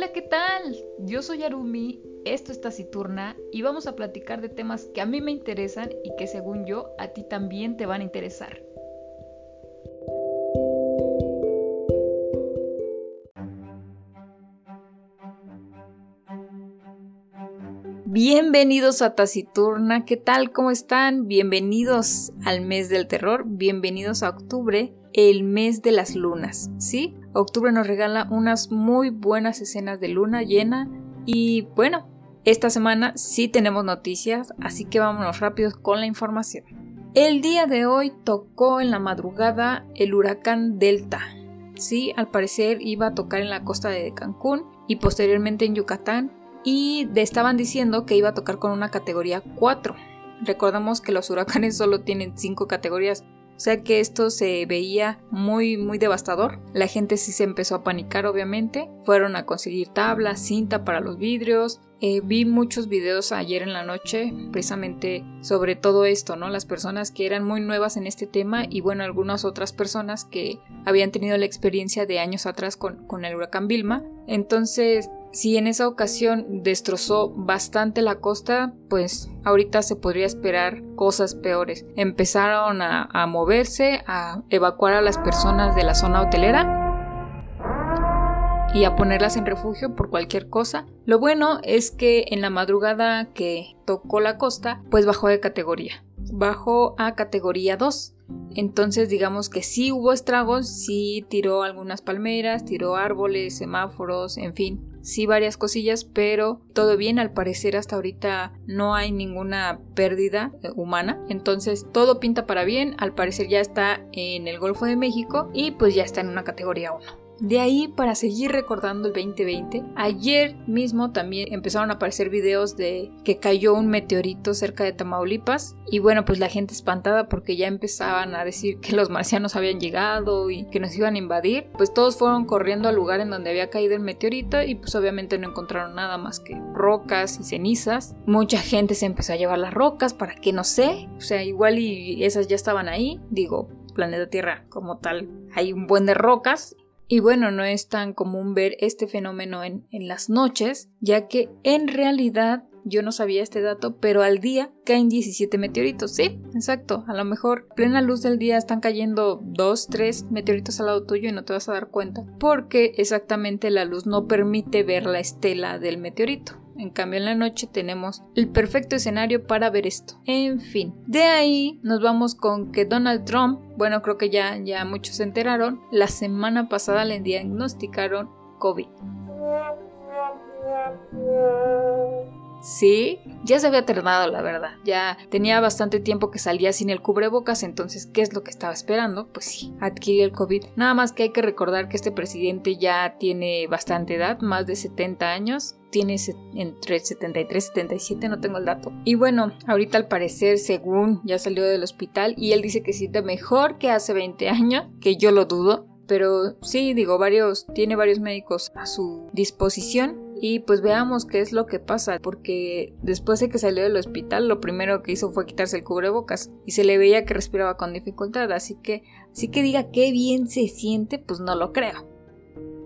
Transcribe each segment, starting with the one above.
Hola, ¿qué tal? Yo soy Arumi, esto es Taciturna y vamos a platicar de temas que a mí me interesan y que según yo a ti también te van a interesar. Bienvenidos a Taciturna, ¿qué tal? ¿Cómo están? Bienvenidos al mes del terror, bienvenidos a octubre, el mes de las lunas, ¿sí? Octubre nos regala unas muy buenas escenas de luna llena y bueno, esta semana sí tenemos noticias, así que vámonos rápidos con la información. El día de hoy tocó en la madrugada el huracán Delta. Sí, al parecer iba a tocar en la costa de Cancún y posteriormente en Yucatán y estaban diciendo que iba a tocar con una categoría 4. Recordamos que los huracanes solo tienen 5 categorías, o sea que esto se veía muy muy devastador. La gente sí se empezó a panicar obviamente. Fueron a conseguir tablas, cinta para los vidrios. Eh, vi muchos videos ayer en la noche precisamente sobre todo esto, ¿no? Las personas que eran muy nuevas en este tema y bueno, algunas otras personas que habían tenido la experiencia de años atrás con, con el huracán Vilma. Entonces si en esa ocasión destrozó bastante la costa, pues ahorita se podría esperar cosas peores. Empezaron a, moverse, a evacuar a las personas de la zona hotelera y a ponerlas en refugio por cualquier cosa. Lo bueno es que en la madrugada que tocó la costa, pues bajó de categoría. Bajó a categoría 2. Entonces digamos que sí hubo estragos, sí tiró algunas palmeras, tiró árboles, semáforos, en fin, sí varias cosillas, pero todo bien, al parecer hasta ahorita no hay ninguna pérdida eh, humana, entonces todo pinta para bien, al parecer ya está en el Golfo de México y pues ya está en una categoría 1. De ahí, para seguir recordando el 2020, ayer mismo también empezaron a aparecer videos de que cayó un meteorito cerca de Tamaulipas y bueno, pues la gente espantada porque ya empezaban a decir que los marcianos habían llegado y que nos iban a invadir, pues todos fueron corriendo al lugar en donde había caído el meteorito y pues obviamente no encontraron nada más que rocas y cenizas. Mucha gente se empezó a llevar las rocas para que no sé, o sea, igual y esas ya estaban ahí, digo, planeta Tierra como tal hay un buen de rocas y bueno, no es tan común ver este fenómeno en, las noches, ya que en realidad yo no sabía este dato, pero al día caen 17 meteoritos. Sí, exacto. A lo mejor plena luz del día están cayendo 2, 3 meteoritos al lado tuyo y no te vas a dar cuenta, porque exactamente la luz no permite ver la estela del meteorito. En cambio, en la noche tenemos el perfecto escenario para ver esto. En fin, de ahí nos vamos con que Donald Trump, bueno, creo que ya, ya muchos se enteraron, la semana pasada le diagnosticaron COVID. Sí, ya se había tardado, la verdad. Ya tenía bastante tiempo que salía sin el cubrebocas, entonces, ¿qué es lo que estaba esperando? Pues sí, adquirir el COVID. Nada más que hay que recordar que este presidente ya tiene bastante edad, más de 70 años. Tiene entre 73 y 77, no tengo el dato. Y bueno, ahorita al parecer, según ya salió del hospital, y él dice que siente mejor que hace 20 años, que yo lo dudo. Pero sí, digo, varios, tiene varios médicos a su disposición y pues veamos qué es lo que pasa, porque después de que salió del hospital lo primero que hizo fue quitarse el cubrebocas y se le veía que respiraba con dificultad, así que así que diga qué bien se siente, pues no lo creo.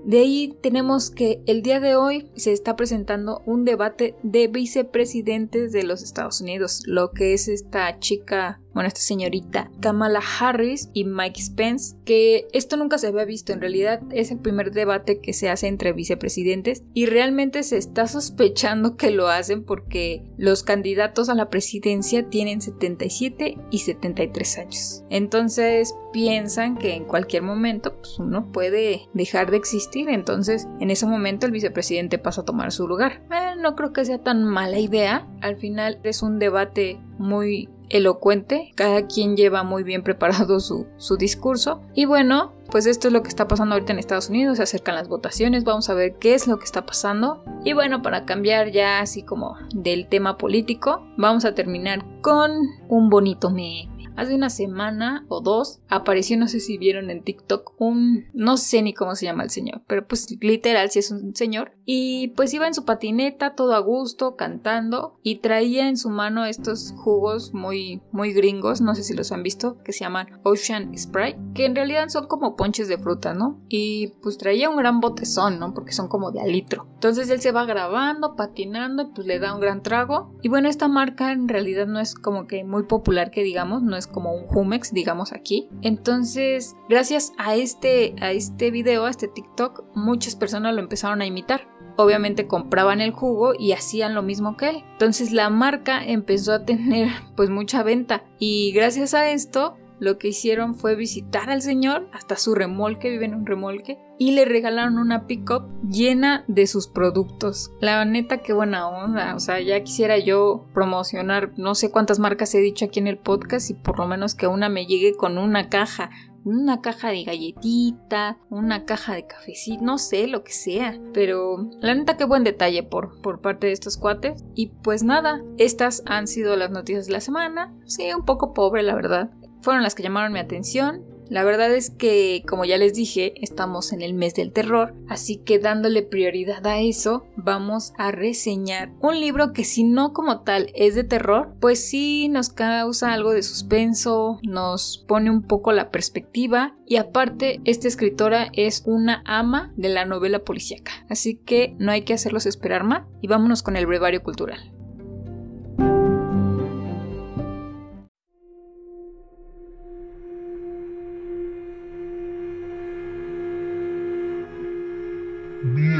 De ahí tenemos que el día de hoy se está presentando un debate de vicepresidentes de los Estados Unidos, lo que es esta chica bueno, esta señorita Kamala Harris y Mike Spence, que esto nunca se había visto, en realidad es el primer debate que se hace entre vicepresidentes y realmente se está sospechando que lo hacen porque los candidatos a la presidencia tienen 77 y 73 años. Entonces piensan que en cualquier momento pues, uno puede dejar de existir, entonces en ese momento el vicepresidente pasa a tomar su lugar. Eh, no creo que sea tan mala idea, al final es un debate muy elocuente, cada quien lleva muy bien preparado su, su, discurso y bueno, pues esto es lo que está pasando ahorita en Estados Unidos, se acercan las votaciones, vamos a ver qué es lo que está pasando y bueno, para cambiar ya así como del tema político, vamos a terminar con un bonito meme. Hace una semana o dos apareció, no sé si vieron en TikTok, un, no sé ni cómo se llama el señor, pero pues literal si es un señor. Y pues iba en su patineta todo a gusto, cantando, y traía en su mano estos jugos muy, muy gringos, no sé si los han visto, que se llaman Ocean Sprite, que en realidad son como ponches de fruta, ¿no? Y pues traía un gran botezón, ¿no? Porque son como de a litro. Entonces él se va grabando, patinando, pues le da un gran trago. Y bueno, esta marca en realidad no es como que muy popular que digamos, no es como un Humex, digamos aquí. Entonces, gracias a este, a este video, a este TikTok, muchas personas lo empezaron a imitar obviamente compraban el jugo y hacían lo mismo que él. Entonces la marca empezó a tener pues mucha venta y gracias a esto lo que hicieron fue visitar al señor hasta su remolque, vive en un remolque, y le regalaron una pickup llena de sus productos. La neta, qué buena onda. O sea, ya quisiera yo promocionar, no sé cuántas marcas he dicho aquí en el podcast y por lo menos que una me llegue con una caja. Una caja de galletita, una caja de cafecito, no sé, lo que sea. Pero la neta, qué buen detalle por, por parte de estos cuates. Y pues nada, estas han sido las noticias de la semana. Sí, un poco pobre, la verdad fueron las que llamaron mi atención. La verdad es que, como ya les dije, estamos en el mes del terror, así que dándole prioridad a eso, vamos a reseñar un libro que si no como tal es de terror, pues sí nos causa algo de suspenso, nos pone un poco la perspectiva y aparte esta escritora es una ama de la novela policíaca, así que no hay que hacerlos esperar más y vámonos con el brevario cultural.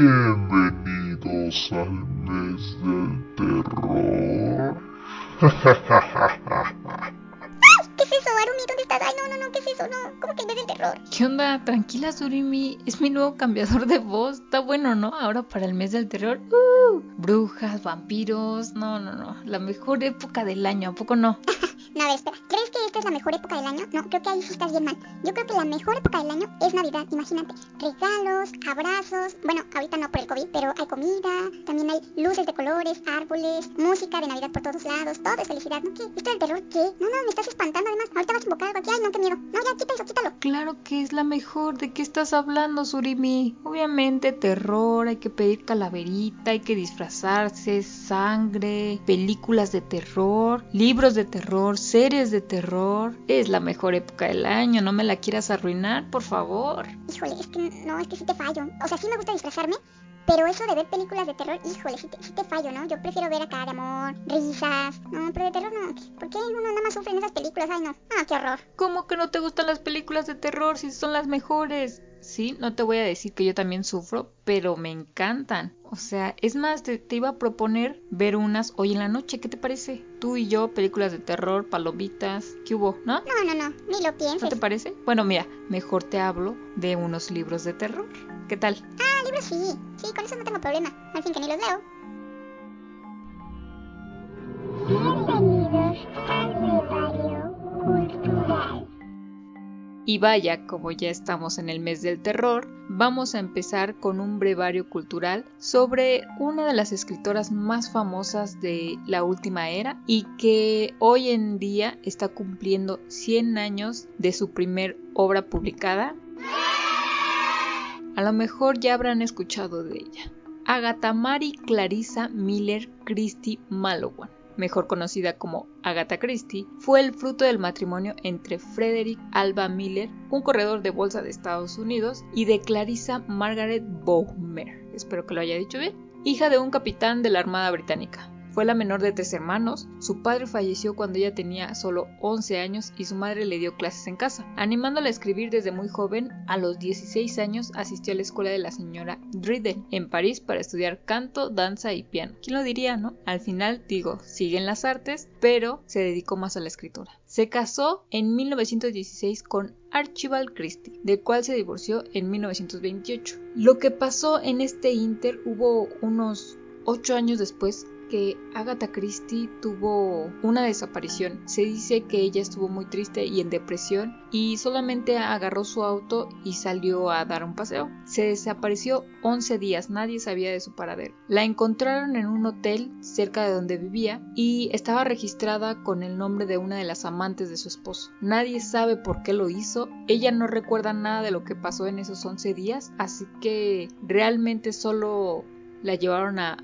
Bienvenidos al mes del terror. ¿Qué es eso, Arumi? ¿Dónde estás? Ay, no, no, no, ¿qué es eso? No, ¿cómo que el mes del terror? ¿Qué onda? Tranquila, Surimi. Es mi nuevo cambiador de voz. Está bueno, ¿no? Ahora para el mes del terror. Uh, brujas, vampiros. No, no, no. La mejor época del año, ¿a poco no? no, a ver, espera. ¿Crees que esta es la mejor época del año? No, creo que ahí sí estás bien mal. Yo creo que la mejor época del año es Navidad. Imagínate. Regalos, abrazos. Bueno, ahorita no por el COVID, pero hay comida. También hay luces de colores, árboles, música de Navidad por todos lados. Todo es felicidad. ¿No qué? ¿Esto del terror qué? No, no, me estás espantando además. Ahorita vas a invocar algo aquí. Ay, no, qué miedo. No, ya, quita eso, quítalo. Claro que es la mejor. ¿De qué estás hablando, Surimi? Obviamente, terror. Hay que pedir calaverita. Hay que disfrazarse. Sangre. Películas de terror. Libros de terror. Series de terror es la mejor época del año, no me la quieras arruinar, por favor. Híjole, es que no, es que sí te fallo. O sea, sí me gusta disfrazarme, pero eso de ver películas de terror, híjole, sí te, fallo, ¿no? Yo prefiero ver acá de amor, risas. No, pero de terror no. ¿Por qué uno nada más sufre en esas películas? Ay, no. Ah, qué horror. ¿Cómo que no te gustan las películas de terror si son las mejores? Sí, no te voy a decir que yo también sufro, pero me encantan. O sea, es más, te, iba a proponer ver unas hoy en la noche, ¿qué te parece? Tú y yo, películas de terror, palomitas, ¿qué hubo? ¿No? No, no, no, ni lo pienses. ¿No te parece? Bueno, mira, mejor te hablo de unos libros de terror. ¿Qué tal? Ah, libros sí, sí, con eso no tengo problema, al fin que ni los leo. Y vaya, como ya estamos en el mes del terror, vamos a empezar con un brevario cultural sobre una de las escritoras más famosas de la última era y que hoy en día está cumpliendo 100 años de su primer obra publicada. A lo mejor ya habrán escuchado de ella. Agatha Mary Clarissa Miller Christie Malowan mejor conocida como Agatha Christie, fue el fruto del matrimonio entre Frederick Alba Miller, un corredor de bolsa de Estados Unidos, y de Clarissa Margaret Bowmer, espero que lo haya dicho bien, hija de un capitán de la Armada Británica. Fue la menor de tres hermanos, su padre falleció cuando ella tenía solo 11 años y su madre le dio clases en casa. Animándola a escribir desde muy joven, a los 16 años asistió a la escuela de la señora Dryden en París para estudiar canto, danza y piano. ¿Quién lo diría, no? Al final, digo, sigue en las artes, pero se dedicó más a la escritura. Se casó en 1916 con Archibald Christie, del cual se divorció en 1928. Lo que pasó en este inter hubo unos Ocho años después, que Agatha Christie tuvo una desaparición. Se dice que ella estuvo muy triste y en depresión y solamente agarró su auto y salió a dar un paseo. Se desapareció 11 días, nadie sabía de su paradero. La encontraron en un hotel cerca de donde vivía y estaba registrada con el nombre de una de las amantes de su esposo. Nadie sabe por qué lo hizo, ella no recuerda nada de lo que pasó en esos 11 días, así que realmente solo la llevaron a,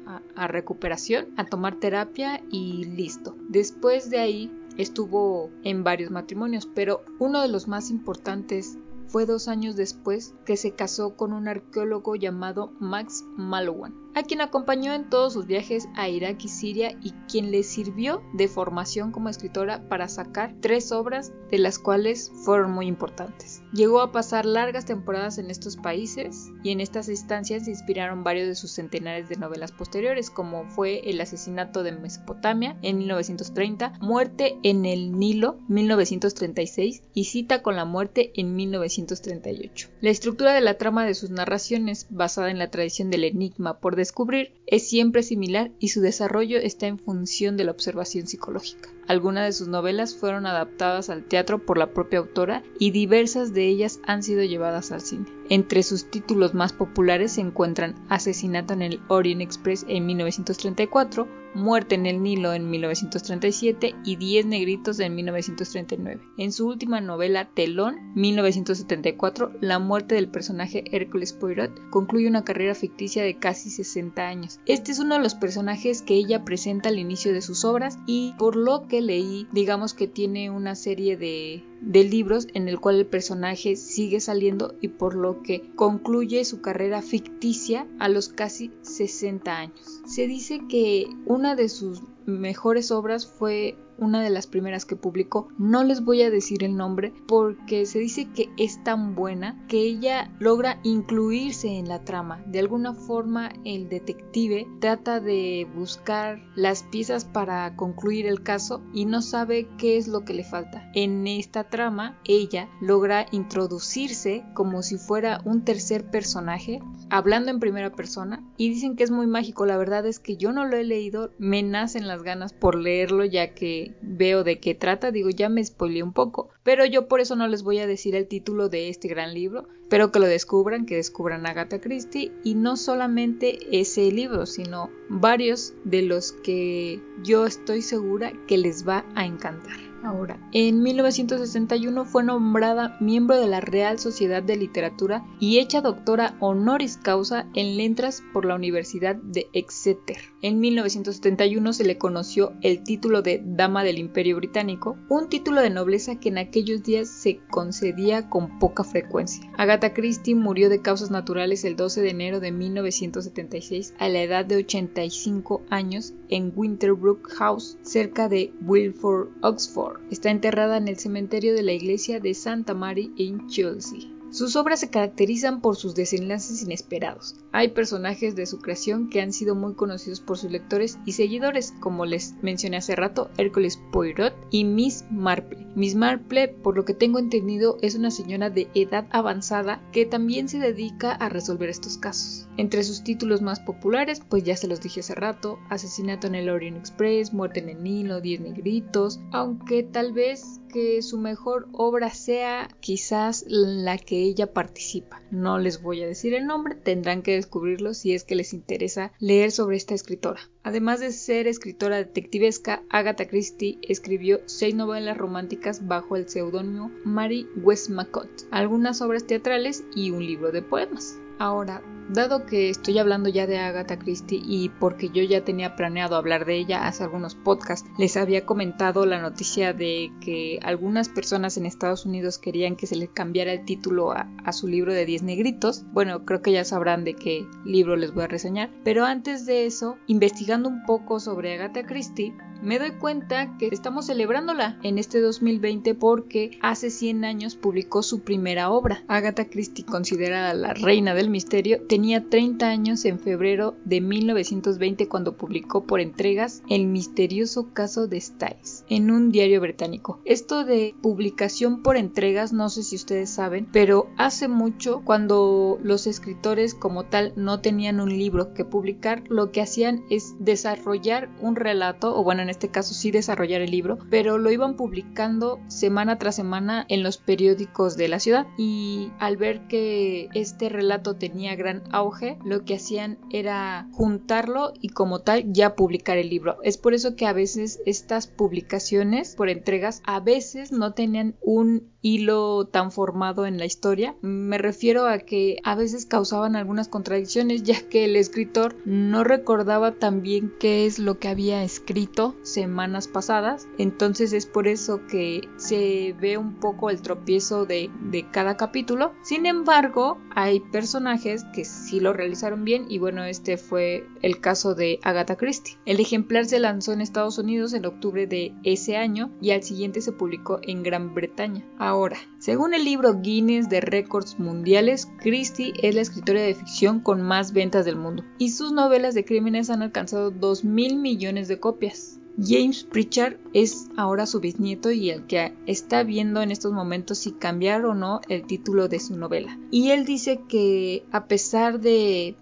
recuperación, a tomar terapia y listo. Después de ahí estuvo en varios matrimonios, pero uno de los más importantes fue dos años después que se casó con un arqueólogo llamado Max Malowan a quien acompañó en todos sus viajes a Irak y Siria y quien le sirvió de formación como escritora para sacar tres obras de las cuales fueron muy importantes. Llegó a pasar largas temporadas en estos países y en estas instancias se inspiraron varios de sus centenares de novelas posteriores como fue El asesinato de Mesopotamia en 1930, Muerte en el Nilo 1936 y Cita con la muerte en 1938. La estructura de la trama de sus narraciones basada en la tradición del enigma por descubrir es siempre similar y su desarrollo está en función de la observación psicológica. Algunas de sus novelas fueron adaptadas al teatro por la propia autora y diversas de ellas han sido llevadas al cine. Entre sus títulos más populares se encuentran Asesinato en el Orient Express en 1934, Muerte en el Nilo en 1937 y Diez Negritos en 1939. En su última novela Telón, 1974, la muerte del personaje Hércules Poirot concluye una carrera ficticia de casi 60 años. Este es uno de los personajes que ella presenta al inicio de sus obras y por lo que leí, digamos que tiene una serie de de libros en el cual el personaje sigue saliendo y por lo que concluye su carrera ficticia a los casi 60 años. Se dice que una de sus mejores obras fue una de las primeras que publicó. No les voy a decir el nombre porque se dice que es tan buena que ella logra incluirse en la trama. De alguna forma el detective trata de buscar las piezas para concluir el caso y no sabe qué es lo que le falta. En esta trama ella logra introducirse como si fuera un tercer personaje hablando en primera persona y dicen que es muy mágico. La verdad es que yo no lo he leído, me nacen las ganas por leerlo ya que veo de qué trata, digo ya me spoileé un poco, pero yo por eso no les voy a decir el título de este gran libro, espero que lo descubran, que descubran Agatha Christie y no solamente ese libro, sino varios de los que yo estoy segura que les va a encantar. Ahora, en 1961 fue nombrada miembro de la Real Sociedad de Literatura y hecha doctora honoris causa en letras por la Universidad de Exeter. En 1971 se le conoció el título de Dama del Imperio Británico, un título de nobleza que en aquellos días se concedía con poca frecuencia. Agatha Christie murió de causas naturales el 12 de enero de 1976 a la edad de 85 años en Winterbrook House, cerca de Wilford, Oxford. Está enterrada en el cementerio de la iglesia de Santa Mary en Chelsea. Sus obras se caracterizan por sus desenlaces inesperados. Hay personajes de su creación que han sido muy conocidos por sus lectores y seguidores, como les mencioné hace rato, Hércules Poirot y Miss Marple. Miss Marple, por lo que tengo entendido, es una señora de edad avanzada que también se dedica a resolver estos casos. Entre sus títulos más populares, pues ya se los dije hace rato, Asesinato en el Orient Express, Muerte en el Nilo, Diez Negritos, aunque tal vez que su mejor obra sea quizás la que ella participa. No les voy a decir el nombre, tendrán que descubrirlo si es que les interesa leer sobre esta escritora. Además de ser escritora detectivesca, Agatha Christie escribió seis novelas románticas bajo el seudónimo Mary Westmacott, algunas obras teatrales y un libro de poemas. Ahora, dado que estoy hablando ya de Agatha Christie y porque yo ya tenía planeado hablar de ella hace algunos podcasts, les había comentado la noticia de que algunas personas en Estados Unidos querían que se le cambiara el título a, su libro de 10 negritos. Bueno, creo que ya sabrán de qué libro les voy a reseñar. Pero antes de eso, investigando un poco sobre Agatha Christie, Me doy cuenta que estamos celebrándola en este 2020 porque hace 100 años publicó su primera obra. Agatha Christie, considerada la reina del misterio, tenía 30 años en febrero de 1920 cuando publicó por entregas El misterioso caso de Styles en un diario británico. Esto de publicación por entregas, no sé si ustedes saben, pero hace mucho cuando los escritores como tal no tenían un libro que publicar, lo que hacían es desarrollar un relato, o bueno, en este caso sí desarrollar el libro, pero lo iban publicando semana tras semana en los periódicos de la ciudad y al ver que este relato tenía gran auge, lo que hacían era juntarlo y como tal ya publicar el libro. Es por eso que a veces estas publicaciones por entregas a veces no tenían un hilo tan formado en la historia. Me refiero a que a veces causaban algunas contradicciones ya que el escritor no recordaba tan bien qué es lo que había escrito semanas pasadas. Entonces es por eso que se ve un poco el tropiezo de, de cada capítulo. Sin embargo, hay personajes que sí lo realizaron bien y bueno, este fue el caso de Agatha Christie. El ejemplar se lanzó en Estados Unidos en octubre de ese año y al siguiente se publicó en Gran Bretaña. Ahora, según el libro Guinness de Récords Mundiales, Christie es la escritora de ficción con más ventas del mundo y sus novelas de crímenes han alcanzado 2 mil millones de copias. James Pritchard es ahora su bisnieto y el que está viendo en estos momentos si cambiar o no el título de su novela. Y él dice que a pesar de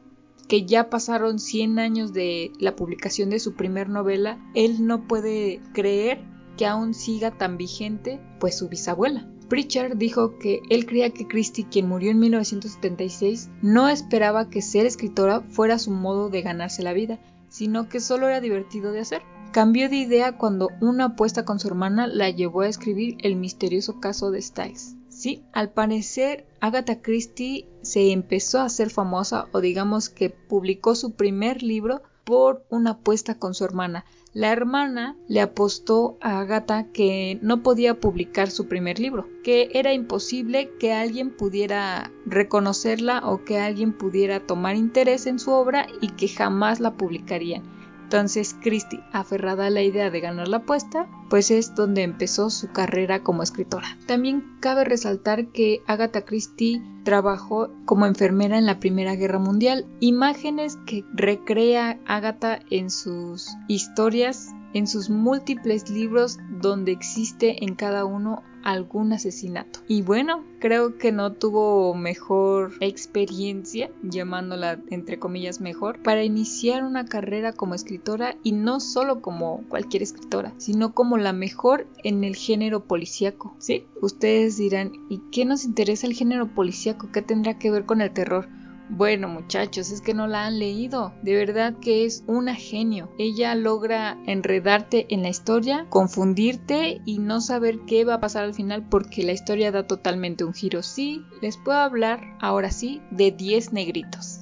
que ya pasaron 100 años de la publicación de su primer novela, él no puede creer que aún siga tan vigente pues su bisabuela. Pritchard dijo que él creía que Christie, quien murió en 1976, no esperaba que ser escritora fuera su modo de ganarse la vida, sino que solo era divertido de hacer. Cambió de idea cuando una apuesta con su hermana la llevó a escribir el misterioso caso de Styles. Sí, al parecer Agatha Christie se empezó a hacer famosa o digamos que publicó su primer libro por una apuesta con su hermana. La hermana le apostó a Agatha que no podía publicar su primer libro, que era imposible que alguien pudiera reconocerla o que alguien pudiera tomar interés en su obra y que jamás la publicarían. Entonces Christie, aferrada a la idea de ganar la apuesta, pues es donde empezó su carrera como escritora. También cabe resaltar que Agatha Christie trabajó como enfermera en la Primera Guerra Mundial, imágenes que recrea Agatha en sus historias en sus múltiples libros donde existe en cada uno algún asesinato. Y bueno, creo que no tuvo mejor experiencia, llamándola entre comillas mejor, para iniciar una carrera como escritora y no solo como cualquier escritora, sino como la mejor en el género policíaco. Sí, ustedes dirán, ¿y qué nos interesa el género policíaco? ¿Qué tendrá que ver con el terror? Bueno muchachos, es que no la han leído. De verdad que es una genio. Ella logra enredarte en la historia, confundirte y no saber qué va a pasar al final porque la historia da totalmente un giro. Sí, les puedo hablar ahora sí de 10 negritos.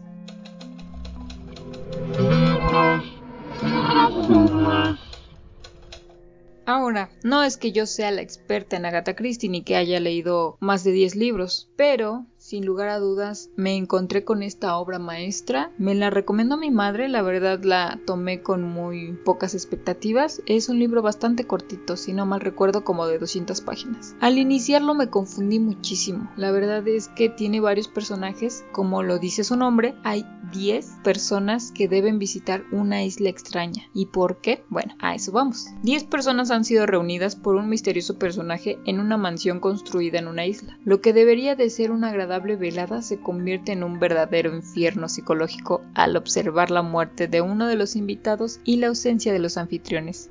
Ahora, no es que yo sea la experta en Agatha Christie ni que haya leído más de 10 libros, pero sin lugar a dudas me encontré con esta obra maestra. Me la recomendó mi madre, la verdad la tomé con muy pocas expectativas. Es un libro bastante cortito, si no mal recuerdo como de 200 páginas. Al iniciarlo me confundí muchísimo. La verdad es que tiene varios personajes, como lo dice su nombre, hay 10 personas que deben visitar una isla extraña. ¿Y por qué? Bueno, a eso vamos. 10 personas han sido reunidas por un misterioso personaje en una mansión construida en una isla. Lo que debería de ser una agradable velada se convierte en un verdadero infierno psicológico al observar la muerte de uno de los invitados y la ausencia de los anfitriones.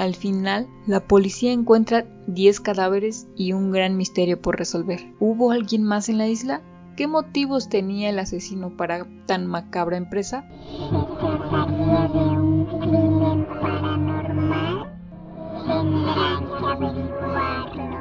Al final, la policía encuentra 10 cadáveres y un gran misterio por resolver. ¿Hubo alguien más en la isla? ¿Qué motivos tenía el asesino para tan macabra empresa trataría de un crimen paranormal. Tendrán que averiguarlo.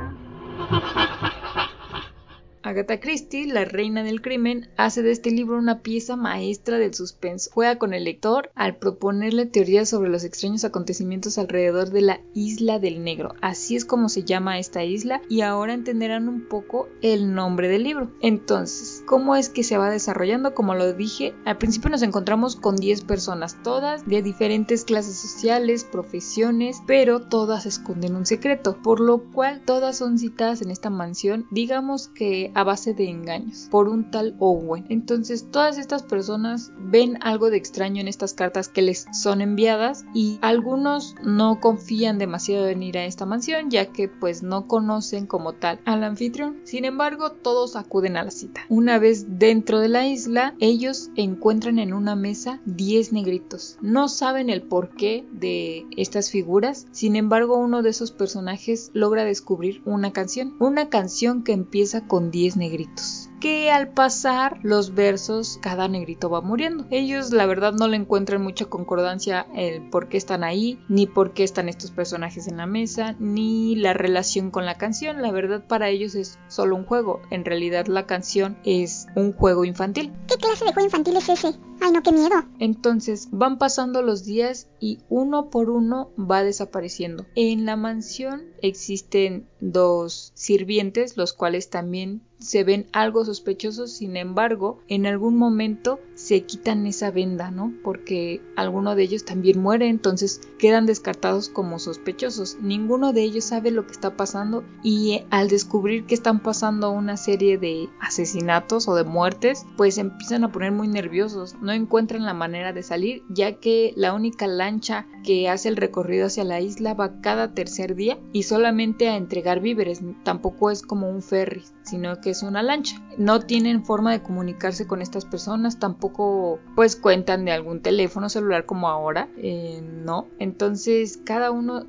Agatha Christie, la reina del crimen, hace de este libro una pieza maestra del suspenso. Juega con el lector al proponerle teorías sobre los extraños acontecimientos alrededor de la Isla del Negro. Así es como se llama esta isla y ahora entenderán un poco el nombre del libro. Entonces, ¿cómo es que se va desarrollando? Como lo dije, al principio nos encontramos con 10 personas, todas de diferentes clases sociales, profesiones, pero todas esconden un secreto, por lo cual todas son citadas en esta mansión, digamos que a base de engaños, por un tal Owen. Entonces todas estas personas ven algo de extraño en estas cartas que les son enviadas y algunos no confían demasiado en ir a esta mansión ya que pues no conocen como tal al anfitrión. Sin embargo, todos acuden a la cita. Una vez dentro de la isla, ellos encuentran en una mesa 10 negritos. No saben el porqué de estas figuras, sin embargo uno de esos personajes logra descubrir una canción, una canción que empieza con 10 negritos que al pasar los versos cada negrito va muriendo. Ellos la verdad no le encuentran mucha concordancia el por qué están ahí, ni por qué están estos personajes en la mesa, ni la relación con la canción. La verdad para ellos es solo un juego. En realidad la canción es un juego infantil. ¿Qué clase de juego infantil es ese? Ay, no, qué miedo. Entonces van pasando los días y uno por uno va desapareciendo. En la mansión existen dos sirvientes, los cuales también se ven algo sospechosos, sin embargo, en algún momento se quitan esa venda, ¿no? Porque alguno de ellos también muere, entonces quedan descartados como sospechosos. Ninguno de ellos sabe lo que está pasando y al descubrir que están pasando una serie de asesinatos o de muertes, pues empiezan a poner muy nerviosos, no encuentran la manera de salir, ya que la única lancha que hace el recorrido hacia la isla va cada tercer día y solamente a entregar víveres, tampoco es como un ferry, sino que es una lancha. No tienen forma de comunicarse con estas personas, tampoco pues cuentan de algún teléfono celular como ahora, eh, no. Entonces cada uno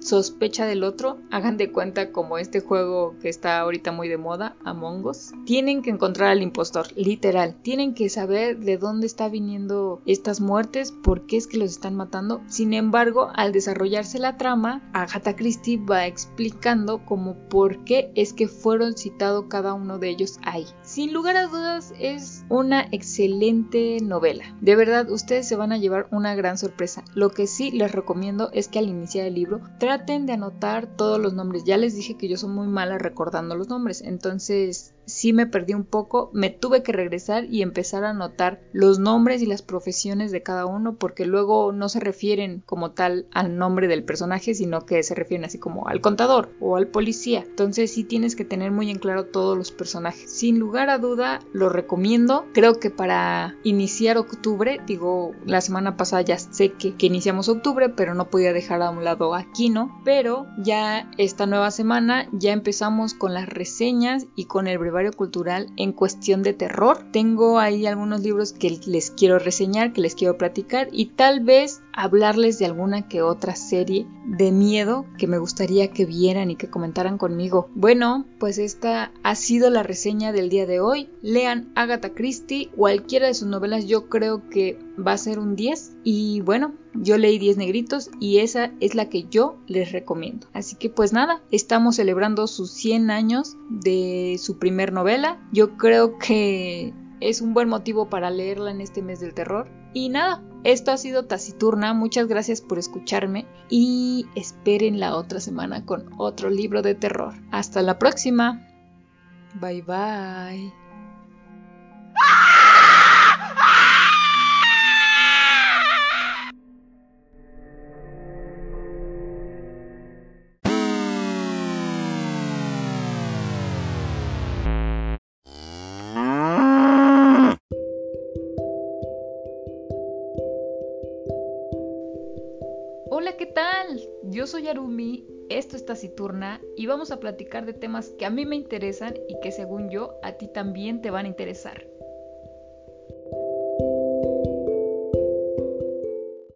sospecha del otro, hagan de cuenta como este juego que está ahorita muy de moda, Among Us. Tienen que encontrar al impostor, literal. Tienen que saber de dónde está viniendo estas muertes, por qué es que los están matando. Sin embargo, al desarrollarse la trama, Agatha Christie va explicando como por qué es que fueron citados cada uno de ellos ahí. Sin lugar a dudas es una excelente novela. De verdad, ustedes se van a llevar una gran sorpresa. Lo que sí les recomiendo es que al iniciar el libro traten de anotar todos los nombres. Ya les dije que yo soy muy mala recordando los nombres, entonces sí me perdí un poco, me tuve que regresar y empezar a anotar los nombres y las profesiones de cada uno porque luego no se refieren como tal al nombre del personaje, sino que se refieren así como al contador o al policía. Entonces sí tienes que tener muy en claro todos los personajes. Sin lugar a duda, lo recomiendo. Creo que para iniciar octubre, digo, la semana pasada ya sé que, iniciamos octubre, pero no podía dejar a un lado aquí, ¿no? Pero ya esta nueva semana ya empezamos con las reseñas y con el breve cultural en cuestión de terror. Tengo ahí algunos libros que les quiero reseñar, que les quiero platicar y tal vez hablarles de alguna que otra serie de miedo que me gustaría que vieran y que comentaran conmigo. Bueno, pues esta ha sido la reseña del día de hoy. Lean Agatha Christie, cualquiera de sus novelas yo creo que va a ser un 10 y bueno, yo leí 10 negritos y esa es la que yo les recomiendo. Así que pues nada, estamos celebrando sus 100 años de su primer novela. Yo creo que es un buen motivo para leerla en este mes del terror. Y nada, esto ha sido Taciturna, muchas gracias por escucharme y esperen la otra semana con otro libro de terror. Hasta la próxima. Bye bye. Y vamos a platicar de temas que a mí me interesan y que según yo a ti también te van a interesar.